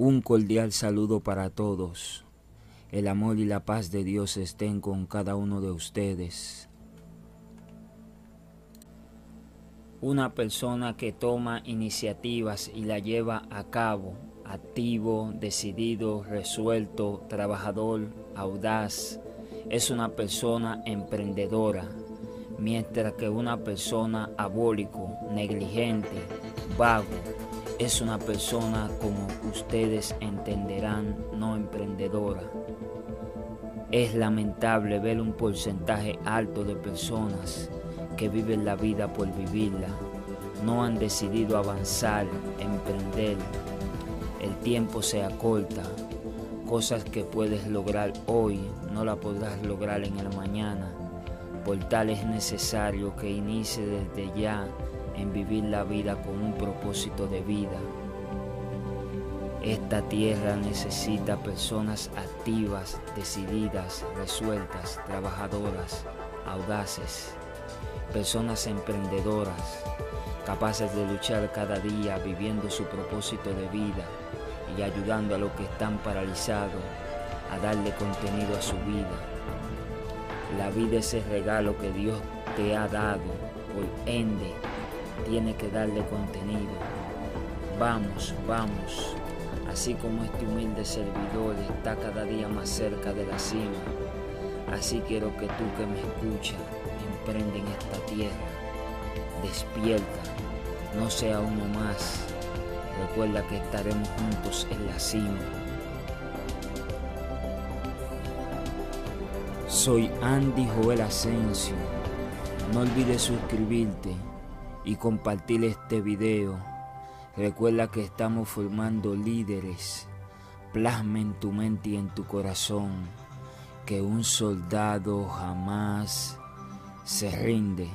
Un cordial saludo para todos. El amor y la paz de Dios estén con cada uno de ustedes. Una persona que toma iniciativas y la lleva a cabo, activo, decidido, resuelto, trabajador, audaz, es una persona emprendedora, mientras que una persona abólico, negligente, vago, es una persona como ustedes entenderán no emprendedora. Es lamentable ver un porcentaje alto de personas que viven la vida por vivirla. No han decidido avanzar, emprender. El tiempo se acorta. Cosas que puedes lograr hoy no la podrás lograr en el mañana. Por tal es necesario que inicie desde ya en vivir la vida con un propósito de vida. Esta tierra necesita personas activas, decididas, resueltas, trabajadoras, audaces, personas emprendedoras, capaces de luchar cada día viviendo su propósito de vida y ayudando a los que están paralizados a darle contenido a su vida. La vida es el regalo que Dios te ha dado, por ende tiene que darle contenido. Vamos, vamos, así como este humilde servidor está cada día más cerca de la cima, así quiero que tú que me escuchas, emprende en esta tierra, despierta, no sea uno más, recuerda que estaremos juntos en la cima. Soy Andy Joel Asensio. No olvides suscribirte y compartir este video. Recuerda que estamos formando líderes. Plasma en tu mente y en tu corazón que un soldado jamás se rinde.